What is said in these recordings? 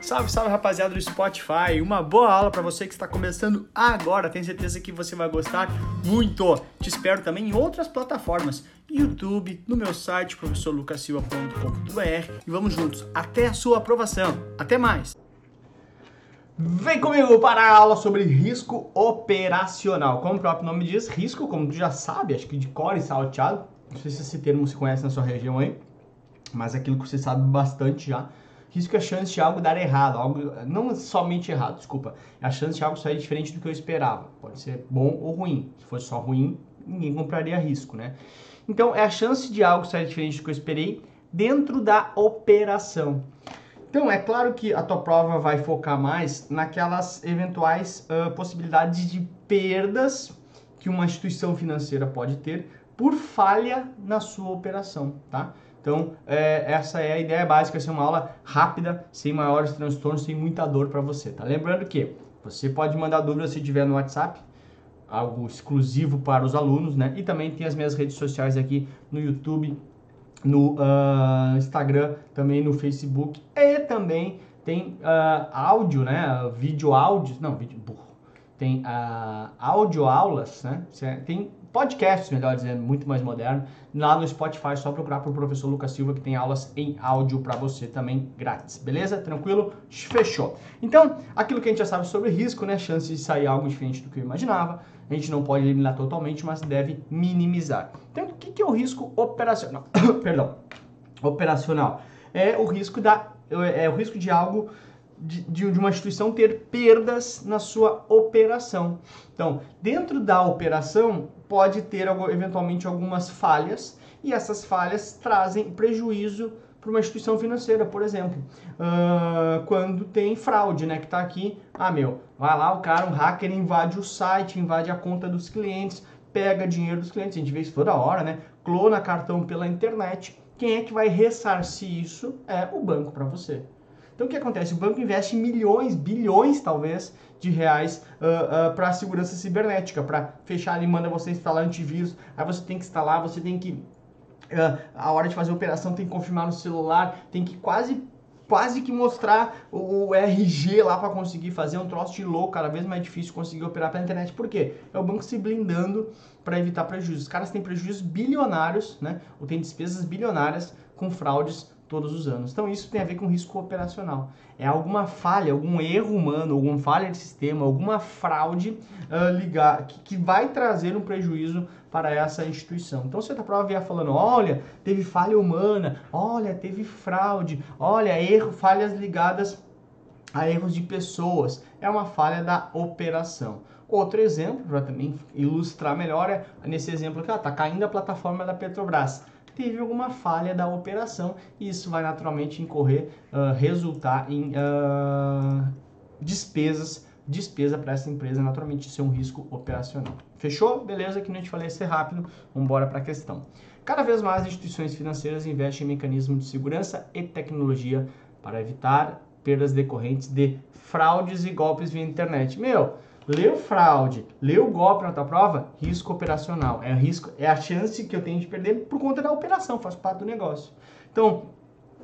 Salve, salve rapaziada do Spotify. Uma boa aula para você que está começando agora. Tenho certeza que você vai gostar muito. Te espero também em outras plataformas, YouTube, no meu site professorlucasilva.com.br e vamos juntos até a sua aprovação. Até mais. Vem comigo para a aula sobre risco operacional. Como o próprio nome diz, risco, como tu já sabe, acho que de cor e salteado. Não sei se esse termo se conhece na sua região aí mas aquilo que você sabe bastante já. Risco é a chance de algo dar errado, algo não somente errado, desculpa, é a chance de algo sair diferente do que eu esperava. Pode ser bom ou ruim. Se fosse só ruim, ninguém compraria risco, né? Então, é a chance de algo sair diferente do que eu esperei dentro da operação. Então, é claro que a tua prova vai focar mais naquelas eventuais uh, possibilidades de perdas que uma instituição financeira pode ter por falha na sua operação, tá? Então, é, essa é a ideia básica, ser uma aula rápida, sem maiores transtornos, sem muita dor para você, tá? Lembrando que você pode mandar dúvidas se tiver no WhatsApp, algo exclusivo para os alunos, né? E também tem as minhas redes sociais aqui no YouTube, no uh, Instagram, também no Facebook e também tem uh, áudio, né? Vídeo áudio, não, vídeo burro. Tem uh, áudio aulas, né? Tem podcasts, melhor dizendo, muito mais moderno. Lá no Spotify, só procurar o professor Lucas Silva, que tem aulas em áudio para você também grátis. Beleza? Tranquilo? Fechou. Então, aquilo que a gente já sabe sobre risco, né? Chance de sair algo diferente do que eu imaginava. A gente não pode eliminar totalmente, mas deve minimizar. Então, o que é o risco operacional? Perdão. Operacional. É o risco da é o risco de algo de, de, uma instituição ter perdas na sua operação. Então, dentro da operação, pode ter eventualmente algumas falhas e essas falhas trazem prejuízo para uma instituição financeira, por exemplo, uh, quando tem fraude, né, que está aqui, ah meu, vai lá o cara, um hacker invade o site, invade a conta dos clientes, pega dinheiro dos clientes, a gente vê isso toda hora, né, clona cartão pela internet, quem é que vai ressarcir isso é o banco para você. Então o que acontece? O banco investe milhões, bilhões talvez, de reais uh, uh, para a segurança cibernética, para fechar ali, manda você instalar antivírus, aí você tem que instalar, você tem que. Uh, a hora de fazer a operação tem que confirmar no celular, tem que quase quase que mostrar o RG lá para conseguir fazer um troço de louco, cada vez mais difícil conseguir operar pela internet. Por quê? É o banco se blindando para evitar prejuízos. Os caras têm prejuízos bilionários, né? Ou têm despesas bilionárias com fraudes todos os anos. Então isso tem a ver com risco operacional. É alguma falha, algum erro humano, alguma falha de sistema, alguma fraude uh, ligar, que, que, vai trazer um prejuízo para essa instituição. Então você está prova vier falando, olha, teve falha humana, olha, teve fraude, olha, erro, falhas ligadas a erros de pessoas. É uma falha da operação. Outro exemplo, para também ilustrar melhor, é nesse exemplo aqui, está caindo a plataforma da Petrobras teve alguma falha da operação e isso vai naturalmente incorrer, uh, resultar em uh, despesas, despesa para essa empresa, naturalmente isso é um risco operacional. Fechou? Beleza, que não te falei ser rápido, vamos embora para a questão. Cada vez mais instituições financeiras investem em mecanismos de segurança e tecnologia para evitar perdas decorrentes de fraudes e golpes via internet. Meu, Leu fraude, leu golpe na tua prova, risco operacional. É, risco, é a chance que eu tenho de perder por conta da operação, faz parte do negócio. Então,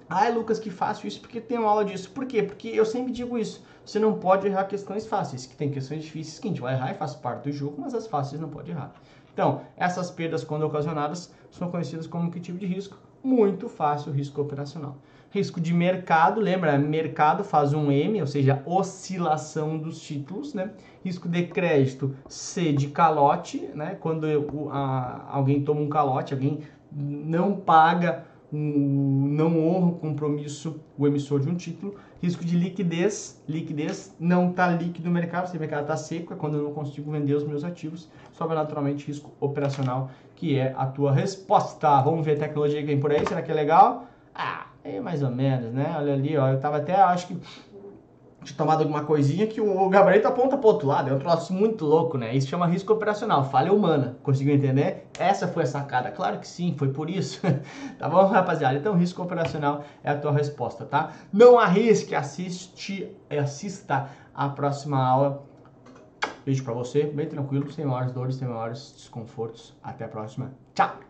ai Lucas, que faço isso porque tem aula disso. Por quê? Porque eu sempre digo isso. Você não pode errar questões fáceis, que tem questões difíceis que a gente vai errar e faz parte do jogo, mas as fáceis não pode errar. Então, essas perdas, quando ocasionadas, são conhecidas como que tipo de risco? Muito fácil, risco operacional risco de mercado, lembra? Mercado faz um M, ou seja, oscilação dos títulos, né? Risco de crédito, C de calote, né? Quando eu, a, alguém toma um calote, alguém não paga, não honra o compromisso, o emissor de um título. Risco de liquidez, liquidez não está líquido no mercado, se o mercado está seco, é quando eu não consigo vender os meus ativos. Sobra naturalmente risco operacional, que é a tua resposta. Vamos ver a tecnologia que vem por aí, será que é legal? Ah, é mais ou menos, né? Olha ali, ó. Eu tava até, acho que tinha tomado alguma coisinha que o gabarito aponta pro outro lado. É um troço muito louco, né? Isso chama risco operacional, falha humana. Conseguiu entender? Essa foi a sacada. Claro que sim, foi por isso. tá bom, rapaziada? Então, risco operacional é a tua resposta, tá? Não arrisque, assiste, assista a próxima aula. Beijo pra você, bem tranquilo, sem maiores dores, sem maiores desconfortos. Até a próxima. Tchau!